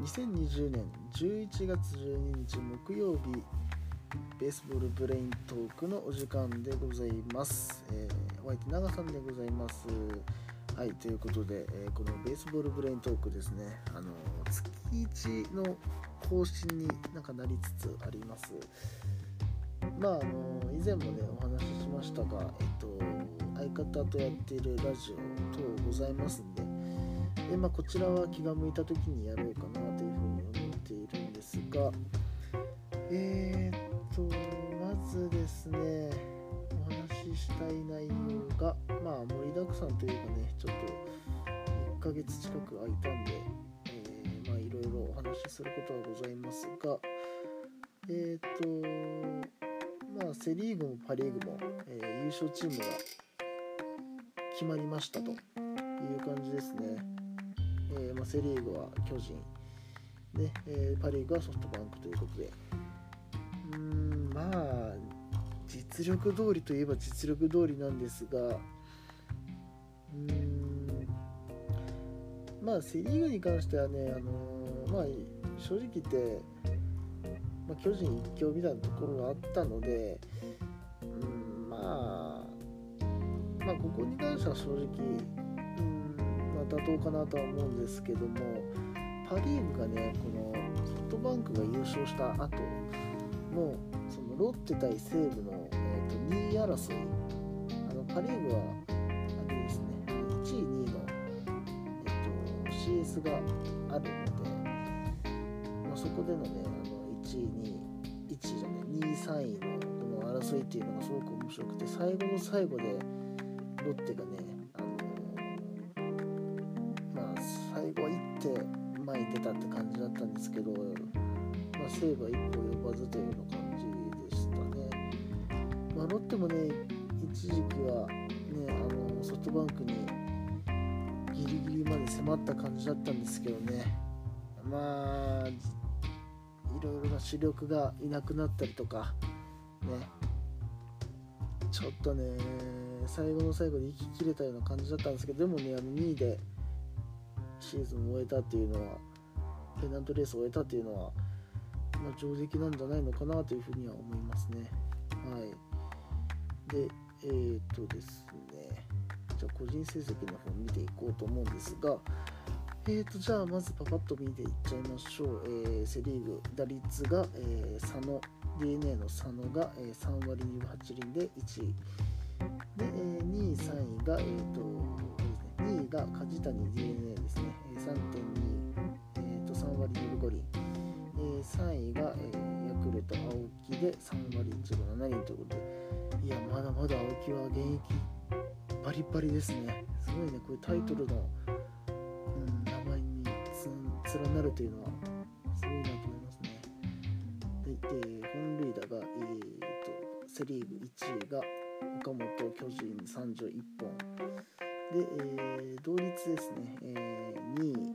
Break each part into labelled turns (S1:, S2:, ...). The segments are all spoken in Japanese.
S1: 2020年11月12日木曜日ベースボールブレイントークのお時間でございます、えー、お相手長さんでございます。はいということで、えーこのベースボールブレイントークですね。あの月1の更新になんかなりつつあります。まああの以前もねお話ししましたがえっと相方とやっているラジオ等ございますんでで、まあ、こちらは気が向いた時にやろうかながえー、っとまずですねお話ししたい内容がまあ盛りだくさんというかねちょっと1ヶ月近く空いたんで、えーまあいろいろお話しすることはございますがえー、っとまあセ・リーグもパ・リーグも、えー優勝チームが決まりましたという感じですね。えーまあ、セ・リーグは巨人で、えーパ・リーグはソフトバンクということで。うーんまあ実力通りといえば実力通りなんですが。うーんまあセ・リーグに関してはね、あのーまあ、正直言って、まあ、巨人一強みたいなところがあったので。うんまあまあここに関しては正直うんまあ、妥当かなとは思うんですけども。パ・リーグがねこのソフトバンクが優勝した後もそのロッテ対西武の、えー、と2位争いあのパ・リーグはあれですね1位2位の、えー、と CS があるので、まあ、そこでのねあの1位2位1位じゃない2位3位のこの争いっていうのがすごく面白くて最後の最後でロッテがねたって感じだったんですけど、まあ、西武は一歩及ばずというような感じでしたね。まあ、ロッテもね一時期はねあのソフトバンクにギリギリまで迫った感じだったんですけどねまあいろいろな主力がいなくなったりとかねちょっとね最後の最後で息切れたような感じだったんですけどでもねあの2位でシーズンを終えたっていうのはペナントレースを終えたっていうのは、まあ、上出来なんじゃないのかなというふうには思いますね。はい。でえー、っとですね。じゃあ個人成績の方見ていこうと思うんですがえー、とじゃあまずパパッと見ていっちゃいましょう、えーセ・リーグ打率が、えー佐野 DNA の佐野が、えー3割2分8厘で1位。で、えー2位3位が、えーと、2位が梶谷 DNA ですね、えー3.2、3割5厘、えー3位が、えーヤクルト青木で3割1分7厘ということで。いやまだまだ青木は現役バリバリですね。すごいねこういうタイトルの、うん、名前につ連なるというのはすごいなと思いますね。で、えー本塁打が、えー、とセ・リーグ1位が岡本巨人31本。で、えー同率ですね、えー2位、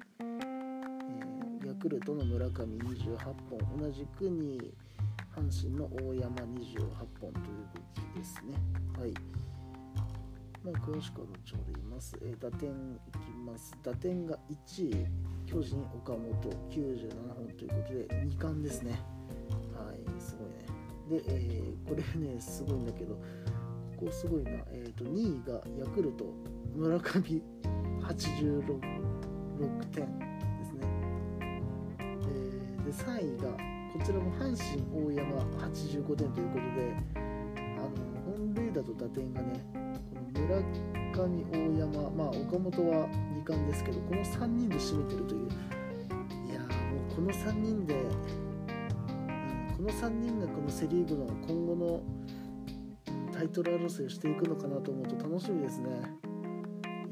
S1: ヤクルトの村上28本同じく2位阪神の大山28本ということですね。はい。まあ詳しくは後ほど言います、えー打点いきます。打点が1位巨人岡本97本ということで2冠ですね。はい。すごいね。で、えーこれねすごいんだけどここすごいな、えー、と2位がヤクルト村上86点。で、3位がこちらも阪神大山85点ということであの本塁打と打点がねこの村上大山まあ岡本は2冠ですけどこの3人で占めてるという。いやーもうこの3人で、うん、この3人がこのセ・リーグの今後のタイトル争いをしていくのかなと思うと楽しみですね。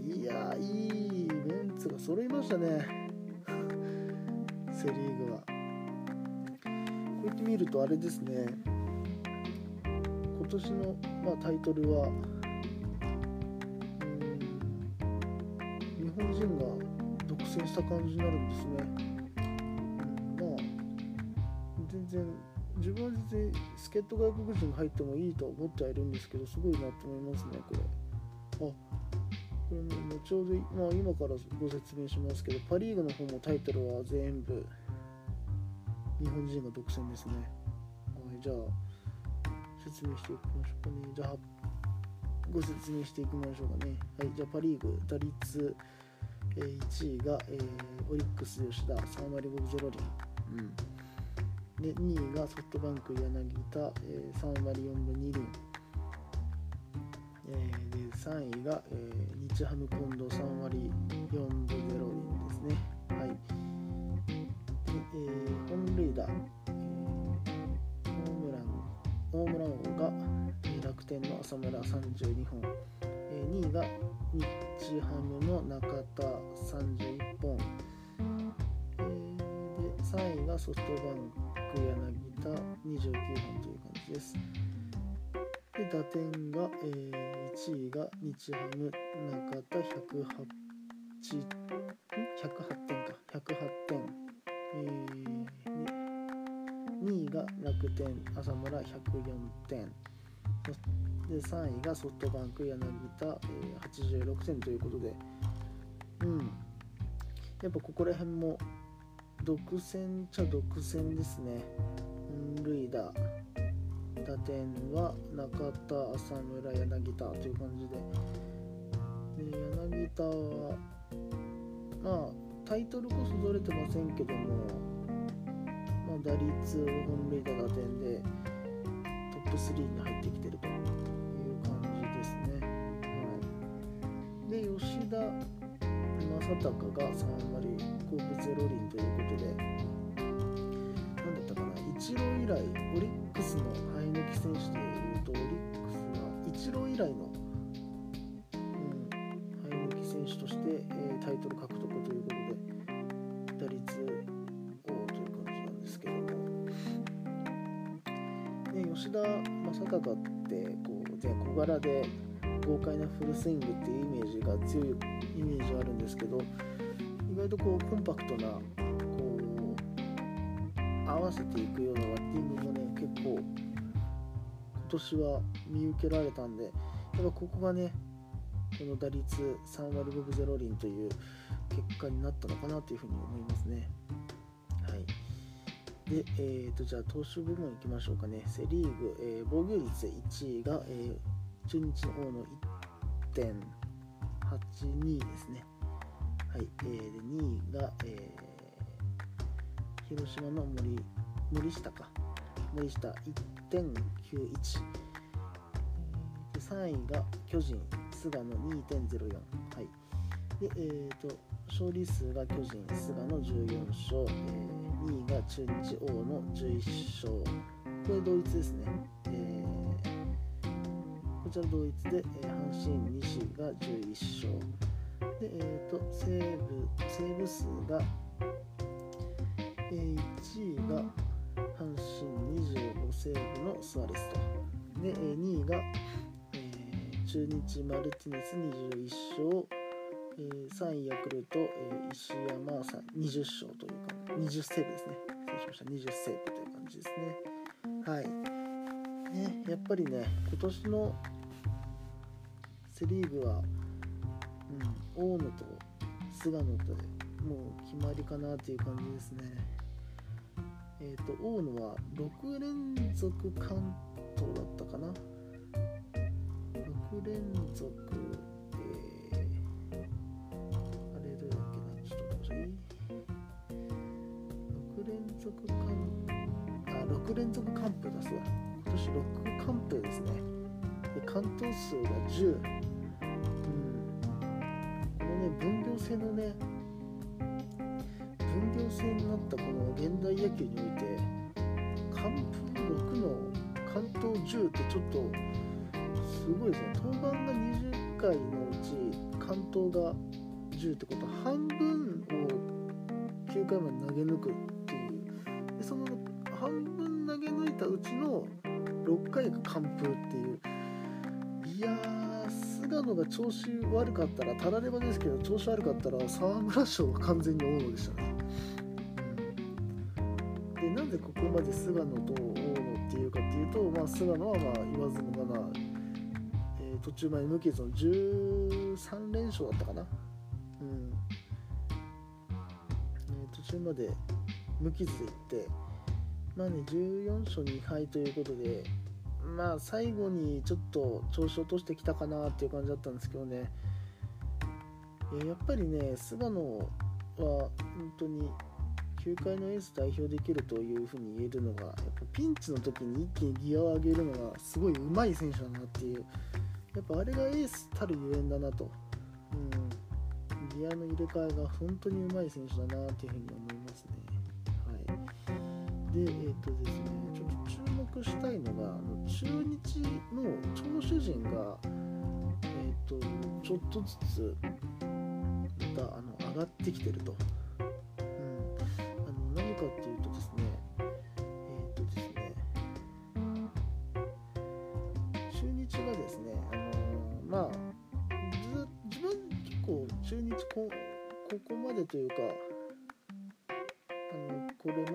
S1: いやいいメンツが揃いましたね。セ・リーグは。こうやって見るとあれですね。今年の、まあ、タイトルは日本人が独占した感じになるんですね、まあ全然自分は全然助っ人外国人が入ってもいいと思ってはいるんですけどすごいなと思いますねこれ。あこれね後ほど、まあ、今からご説明しますけどパ・リーグの方もタイトルは全部。日本人が独占ですね。はい、じゃあ説明していきましょうかね。じゃあご説明していきましょうかね。はい、じゃあパ・リーグ打率、えー、1位が、えー、オリックス吉田3割5分0厘。うんで2位がソフトバンク柳田、えー、3割4分2厘、えー、で3位が、えー、日ハム近藤3割4分0厘ですねはいで、え打、えー、ホームランホームラン王が、え、楽天の浅村32本、えー、2位が日ハムの中田31本、えー、で3位がソフトバンク柳田29本という感じです。で打点が、えー、1位が日ハム中田108本100点浅村104点。で3位がソフトバンク柳田、えー、86点ということで。うん。やっぱここら辺も独占ちゃ独占ですね。本塁打。打点は中田浅村柳田という感じで。で柳田はまあタイトルこそ取れてませんけども打率、本塁打、打点でトップ3に入ってきてるという感じですね。はい、で、吉田正尚が3割5分0厘ということで、何だったかな、イチロー以来、オリックスの生え抜き選手でいうと、オリックスはイチロー以来の、田正尚ってこう、ね、小柄で豪快なフルスイングっていうイメージが強いイメージあるんですけど意外とこうコンパクトなこう合わせていくようなバッティングもね結構今年は見受けられたんでやっぱここがねこの打率3割5分0厘という結果になったのかなというふうに思いますね。で、えーと、じゃあ投手部門いきましょうかね。セ・リーグ、えー、防御率1位が、えー、中日の王の1.82ですね。はい、えー、で2位が、えー、広島の森森下か。森下1.91で3位が巨人菅野2.04はい。でえーと、勝利数が巨人菅野14勝、えー、2位が中日王の11勝。これ同一ですね、えー、こちら同一で、えー、阪神西が11勝。で、えーと、セーブセーブ数が、えー、1位が阪神25セーブのスアレスと。で、えー、2位が、えー、中日マルティネス21勝、えー、3位ヤクルト、えー、石山さん20勝というか20セーブですね。失礼しました。20セーブという感じですね。はい。ねやっぱりね今年のセ・リーグはうん大野と菅野ともう決まりかなっていう感じですね。えっ、ー、と、大野は6連続関東だったかな。6連続、続関、あ、6連続完封だそうだ。今年6完封ですね。で、関東数が10。うん、このね分業制のね分業制になったこの現代野球において完封6の関東10ってちょっとすごいですね登板が20回のうち関東が10ってことは半分を9回まで投げ抜くでその半分投げ抜いたうちの6回が完封っていう。いや菅野が調子悪かったらたらればですけど調子悪かったら沢村賞は完全に大野でしたね、でなんでここまで菅野と大野っていうかっていうと、まあ、菅野はまあ言わずもがな、えー、途中まで無傷の13連勝だったかな。うん、えー、途中まで無傷でいってまあね14勝2敗ということでまあ最後にちょっと調子落としてきたかなっていう感じだったんですけどね、やっぱりね菅野は本当に球界のエース代表できるというふうに言えるのがやっぱピンチの時に一気にギアを上げるのがすごい上手い選手だなっていうやっぱあれがエースたるゆえんだなと、うん、ギアの入れ替えが本当に上手い選手だなっていうふうに思います。で、えっ、ー、とですね、ちょっと注目したいのが、あの中日の投手陣が、えっ、ー、とちょっとずつまたあの上がってきてると。かっていう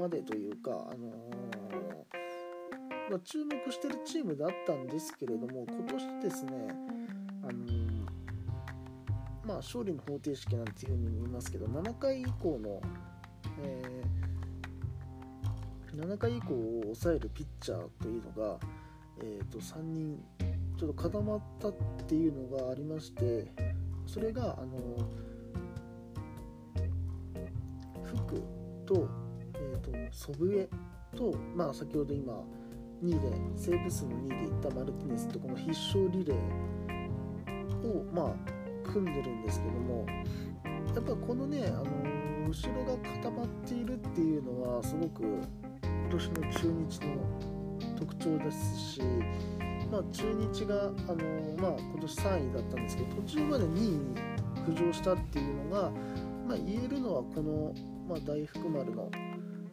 S1: でというかあのまあ、注目してるチームだったんですけれども今年ですねあのまあ勝利の方程式なんていうふうに言いますけど7回以降の、えー7回以降を抑えるピッチャーというのが、えー、と3人ちょっと固まったっていうのがありましてそれがあの福祖父江と、まあ、先ほど今2位でセーブ数の2位でいったマルティネスとこの必勝リレーを、まあ、組んでるんですけどもやっぱこのね、あの後ろが固まっているっていうのはすごく今年の中日の特徴ですし、まあ、中日が、あのまあ、今年3位だったんですけど途中まで2位に浮上したっていうのが、まあ、言えるのはこの、まあ、大福丸の、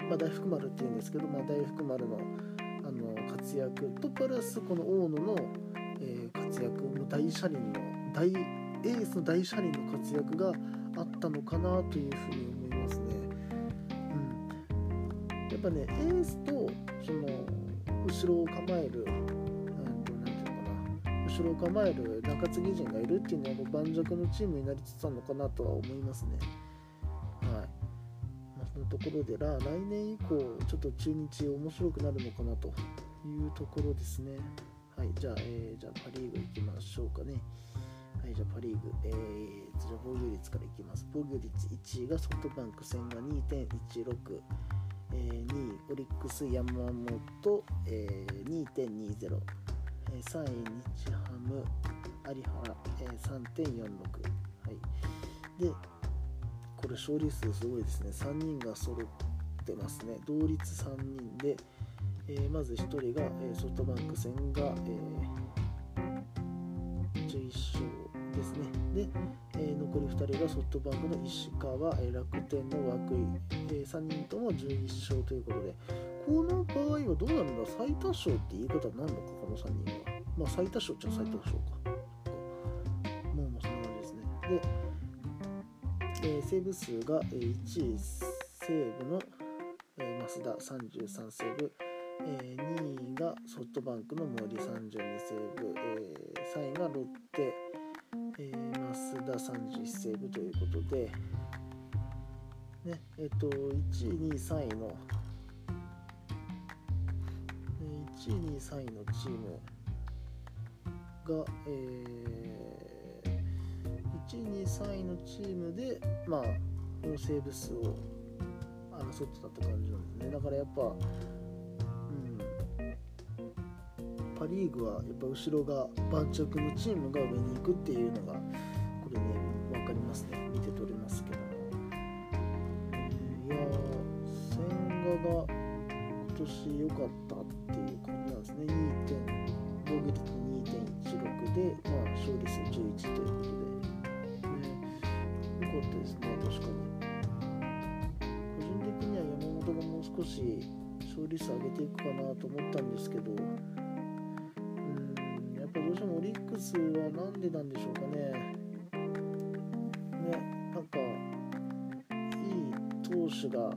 S1: まあ、大福丸っていうんですけど、まあ、大福丸のあの活躍とプラスこの大野の、えー、活躍の大車輪の大エースの大車輪の活躍があったのかなというふうに思いますね。うんやっぱねエースとその後ろを構える何て言うのかな後ろを構える中継ぎ陣がいるっていうのはもう盤石のチームになりつつあるのかなとは思いますね。ところで来年以降ちょっと中日面白くなるのかなというところですね。はい、じゃあ、えー、じゃあパ・リーグいきましょうかね。はい、じゃあパ・リーグ、えー、じゃあ防御率からいきます。防御率1位がソフトバンク戦が2.16。えー、2位オリックス山本、えー、2.20、えー、3位日ハム有原、えー、3.46、はい、でこれ勝利数すごいですね3人が揃ってますね同率3人で、えー、まず1人が、えー、ソフトバンク戦が、えー、11勝ですね。で、え、残り2人がソフトバンクの石川、え、楽天の涌井、え、3人とも11勝ということで、この場合はどうなるんだ最多勝って言い方になのか、この3人は。まあ最多勝っちゃ最多勝か。もうもうそんな感じですね。で、えー、セーブ数が1位西武の、えー、増田33セーブ、えー、2位がソフトバンクの森32セーブ、えー、3位がロッテ。えー、増田31セーブということで、ね、えっ、ー、と、1位、2位、3位の、1位、2位、3位のチームが、えー、1位、2位、3位のチームで、まあ、このセーブ数を争ってたって感じなんですね。だからやっぱ、うんパ・リーグはやっぱ後ろが盤石のチームが上に行くっていうのがリックスは何でなんでしょうかね。ね、なんか、いい投手が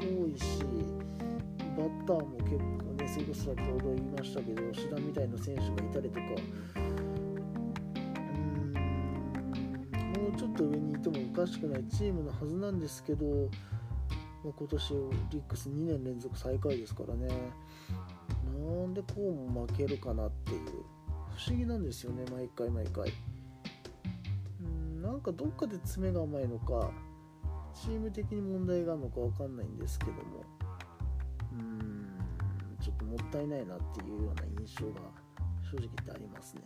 S1: 多いし、バッターも結構ね、それこそ先ほど言いましたけど、吉田みたいな選手がいたりとか、うーん、もうちょっと上にいてもおかしくないチームのはずなんですけど、まあ、今年オリックス2年連続最下位ですからねなんでこうも負けるかなっ議なんですよね毎回毎回。うんなんかどっかで詰めが甘いのかチーム的に問題があるのか分かんないんですけども。うんちょっともったいないなっていうような印象が正直言ってありますね。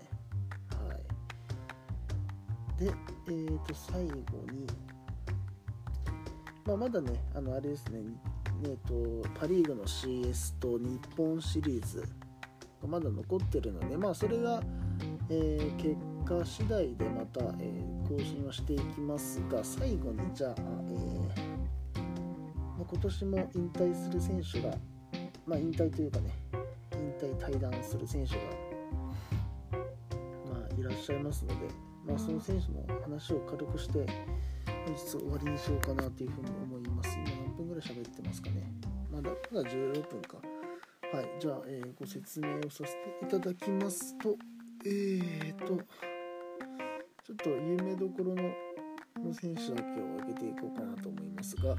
S1: はい。でえーと最後にまあ、まだね、あのあれですね、えーと、パ・リーグの CS と日本シリーズがまだ残ってるので、まあ、それが、えー、結果次第でまた、えー、更新はしていきますが、最後にじゃあ、えー、まあ、今年も引退する選手が、まあ、引退というかね、引退退団する選手が、まあ、いらっしゃいますので、まあ、その選手の話を軽くして、本日終わりにしようかなというふうに思います。今何分ぐらい喋ってますかね。まだ、まだ16分か。はい。じゃあ、えー、ご説明をさせていただきますと、えーと、ちょっと有名どころのの選手だけを挙げていこうかなと思いますが、あ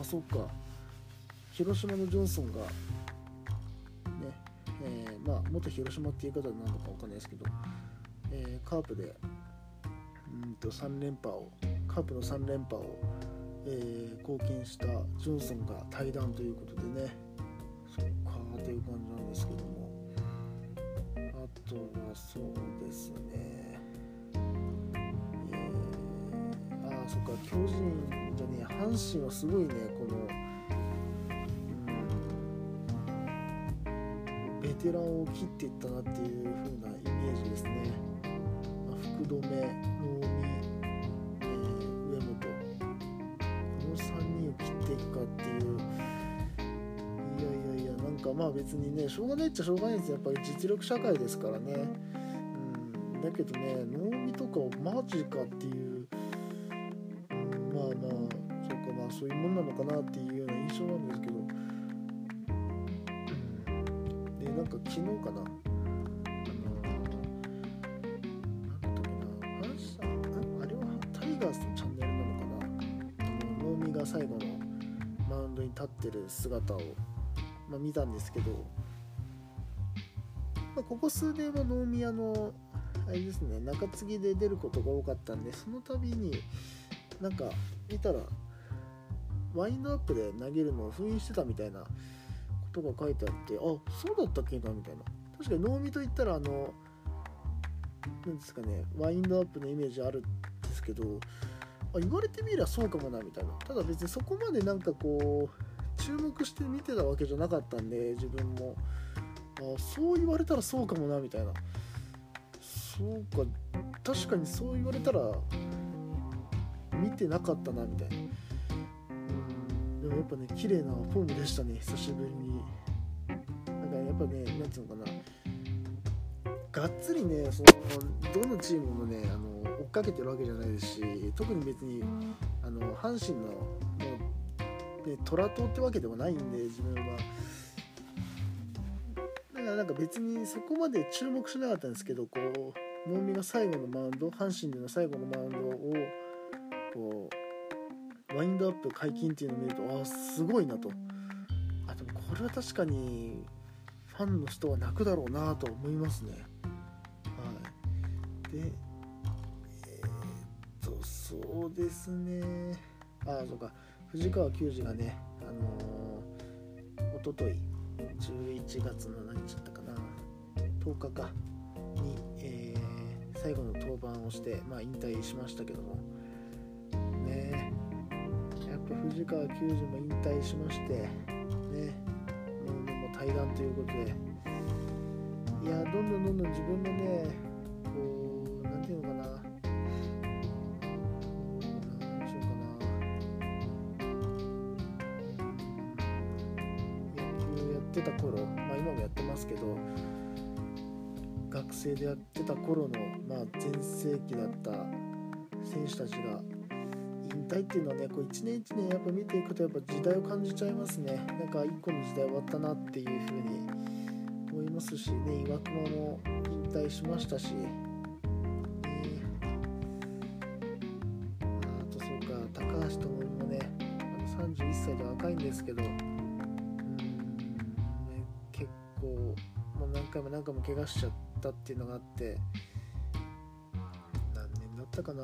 S1: あ、そっか。広島のジョンソンが、ね、えー、まあ、元広島っていう言い方なのかわかんないですけど、えー、カープで、うんと3連覇をカープの3連覇を、えー、貢献したジョンソンが退団ということでねそうですね。えー、ああそっか巨人じゃね阪神はすごいねこの、うん、ベテランを切っていったなっていう風なイメージですね、まあ、福留能まあ別にねしょうがないっちゃしょうがないです。やっぱり実力社会ですからね、うん、だけどね能見とかマジかっていう、うん、まあまあそうかまあそういうもんなのかなっていうような印象なんですけど、うん、でなんか昨日かな。が最後のマウンドに立ってる姿を。まあ、見たんですけど、まあ、ここ数年は能宮のあれですね中継ぎで出ることが多かったんでその度になんか見たらワインドアップで投げるのを封印してたみたいなことが書いてあってあそうだったっけなみたいな。確かに能見といったらあの何ですかねワインドアップのイメージあるんですけどあ言われてみりゃそうかもなみたいな。ただ別にそこまでなんかこう注目して見てたわけじゃなかったんで自分も。あそう言われたらそうかもなみたいな。そうか確かにそう言われたら見てなかったなみたいな。でもやっぱね綺麗なフォームでしたね久しぶりに。なんかやっぱね何ていうのかな。がっつりねそのどのチームもねあの追っかけてるわけじゃないですし特に別にあの阪神のね、虎党ってわけではないんで自分は。だからなんか別にそこまで注目しなかったんですけどこう能見が最後のマウンド阪神での最後のマウンドをこうワインドアップ解禁っていうのを見るとああすごいなと。あでもこれは確かにファンの人は泣くだろうなと思いますね。はい。でえー、っとそうですね。ああそうか。藤川球児がね、あのー、おととい11月の何日だったかな10日かに、えー、最後の登板をして、まあ、引退しましたけども。ね。やっぱ藤川球児も引退しましてね。もう対談ということで。いやどんどんどんどん自分もね頃の、まあ、全盛期だった選手たちが引退っていうのはねこう1年1年やっぱ見ていくとやっぱ時代を感じちゃいますね。なんか1個の時代終わったなっていうふうに思いますしね岩隈も引退しましたし、え、あとそうか高橋智美もねあの31歳だ高いんですけどもう何回も何回も怪我しちゃったっていうのがあって何年だったかな。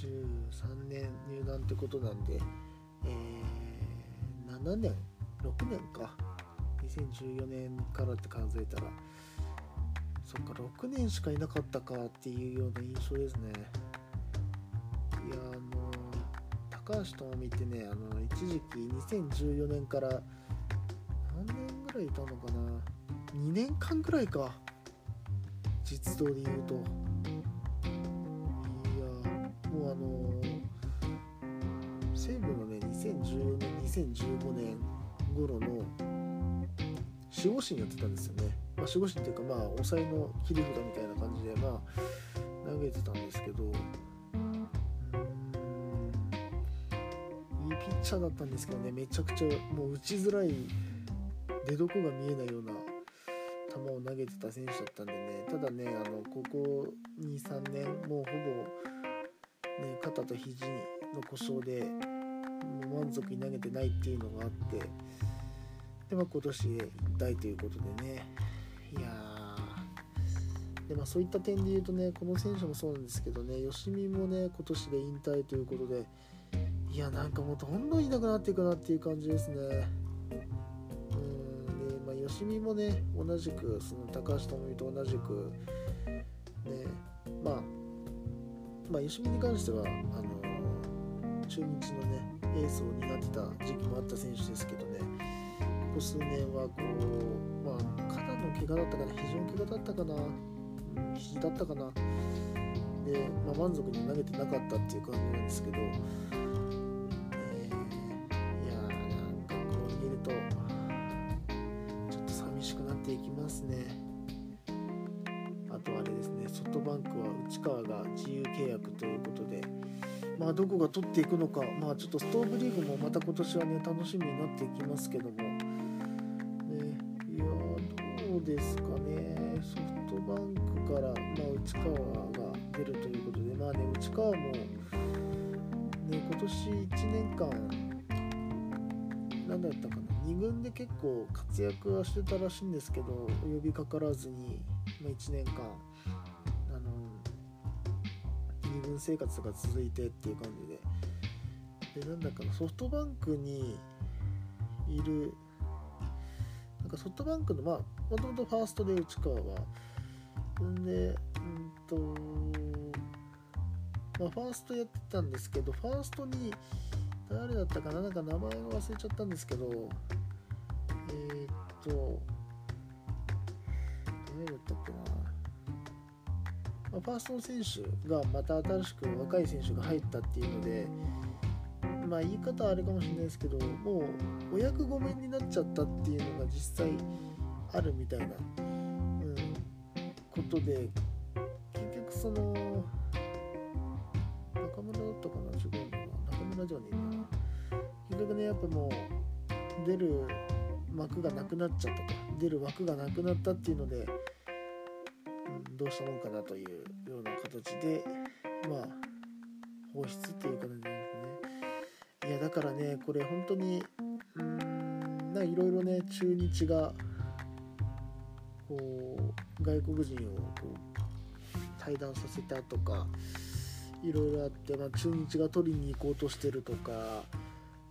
S1: 2013年入団ってことなんで、えー、7年？6年か。2014年からって数えたらそっか6年しかいなかったかっていうような印象ですね。高橋智美ってねあの一時期2014年から何年ぐらいいたのかな？2年間ぐらいか。実動で言うと。いやもうあの西武のね2014年2015年頃の守護神やってたんですよね、まあ、守護神っていうかまあ抑えの切り札みたいな感じでまあ投げてたんですけど。いいピッチャーだったんですけどねめちゃくちゃもう打ちづらい出どこが見えないような球を投げてた選手だったんでねただねあのここ23年もうほぼ、ね、肩と肘の故障でもう満足に投げてないっていうのがあってで、まあ、今年で引退ということでねいやでまあ、そういった点で言うとねこの選手もそうなんですけどね吉見もね今年で引退ということでいやなんかもうどんどんいなくなっていくなっていう感じですね。うんで、まあ、吉見もね同じくその高橋智美と同じくねまあまあ吉見に関してはあの中日のねエースを担ってた時期もあった選手ですけどね。ここ数年はこうまあ肩の怪我だったかな肘の怪我だったかな、肘だったかな。で、まあ、満足に投げてなかったっていう感じなんですけど、取っていくのか、まあ、ちょっとストーブリーグもまた今年はね楽しみになっていきますけども、ね、いやどうですかね。ソフトバンクから、まあ、内川が出るということで、まあね、内川も、ね、今年1年間何だったかな2軍で結構活躍はしてたらしいんですけどお呼びかからずに、まあ、1年間二軍生活が続いてっていう感じででなんだかなソフトバンクにいるなんかソフトバンクのまあもともとファーストで内川は。んでうんとまあファーストやってたんですけどファーストに誰だったかな？なんか名前が忘れちゃったんですけどえー、っと誰だったっけな、ファーストの選手がまた新しく若い選手が入ったっていうので、まあ、言い方はあれかもしれないですけどもうお役御免になっちゃったっていうのが実際あるみたいな、うん、ことで結局その中村だったかな違うのな中村じゃねえな。結局ねやっぱもう出る幕がなくなっちゃったと。か出る枠がなくなったっていうのでうんどうしたもんかなというような形でまあ放出っていう形でいやだからねこれ本当にうんないろいろね中日がこう外国人をこう対談させたとかいろいろあって、まあ、中日が取りに行こうとしてるとか、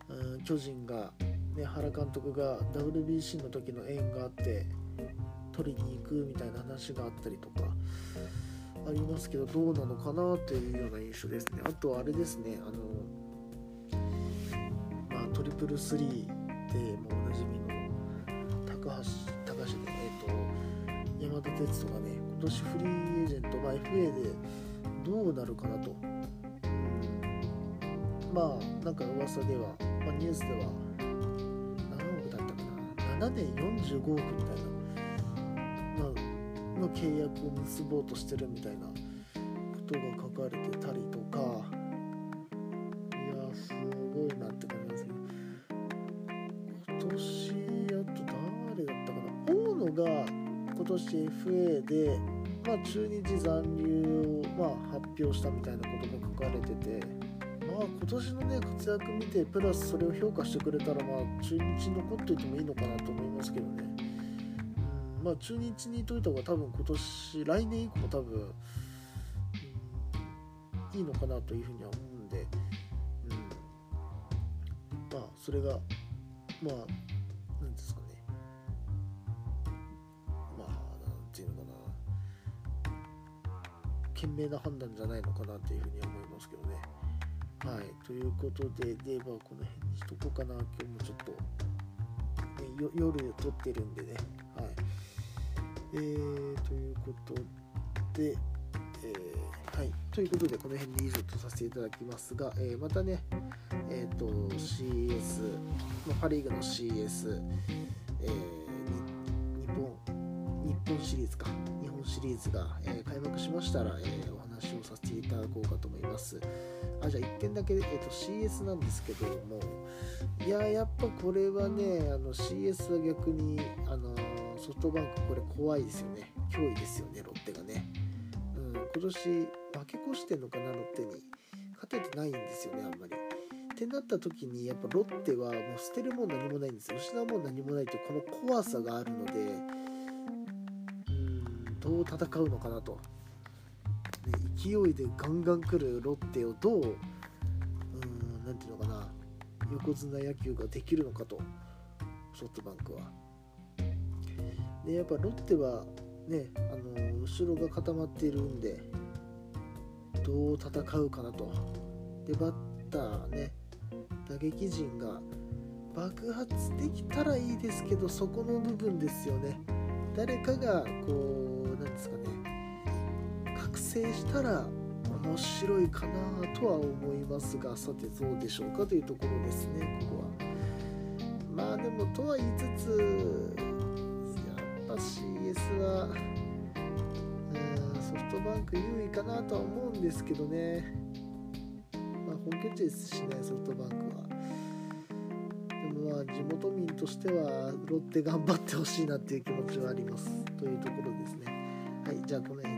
S1: うん、巨人が、ね、原監督が WBC の時の縁があって取りに行くみたいな話があったりとかありますけどどうなのかなというような印象ですね。あとあれですねあのトリプルスリーでもうおなじみの高橋高橋でえっ、と山田哲人がね今年フリーエージェント、まあ、FA でどうなるかなと、まあなんか噂では、まあ、ニュースでは何億だったかな？7年45億みたいなまあの契約を結ぼうとしてるみたいなことが書かれてたりとか。FA でまあ、中日残留を、まあ、発表したみたいなことが書かれてて、まあ、今年の、ね、活躍見てプラスそれを評価してくれたら、まあ、中日残っておいてもいいのかなと思いますけどね、うんまあ、中日にいといた方が多分今年来年以降も多分、うん、いいのかなというふうには思うんで、うん、まあそれがまあ明な判断じゃないのかなというふうに思いますけどね。はい、ということで、で、まあ、この辺にしとこうかな、今日もちょっと、ね、夜撮ってるんでね。はい。えー、ということで、えー、はい、ということで、この辺で以上とさせていただきますが、えー、またね、えっ、ー、と、CS、まあ、パ・リーグの CS、えー、日本、本シリーズか日本。シリーズが、えー、開幕しましたら、えー、お話をさせていただこうかと思います。あじゃあ1点だけ、えーと、CS なんですけども、いや、やっぱこれはね、あの CS は逆にあのソフトバンク、これ怖いですよね。脅威ですよね、ロッテがね。うん、今年負け越してんのかな、ロッテに。勝ててないんですよね、あんまり。ってなった時にやっぱロッテはもう捨てるもん何もないんですよ失うもん何もないというこの怖さがあるのでどう戦うのかなと、勢いでガンガン来るロッテをどう何ていうのかな横綱野球ができるのかとソフトバンクは。でやっぱロッテはねあの後ろが固まっているんでどう戦うかなと。でバッターね打撃陣が爆発できたらいいですけどそこの部分ですよね誰かがこうなんですかね覚醒したら面白いかなとは思いますがさてどうでしょうかというところですねここは。まあでもとは言いつつやっぱ CS はソフトバンク優位かなとは思うんですけどね。まあ本拠地ですしねソフトバンクは。地元民としてはロッテ頑張ってほしいなっていう気持ちはあります。というところですね。はいじゃあこの辺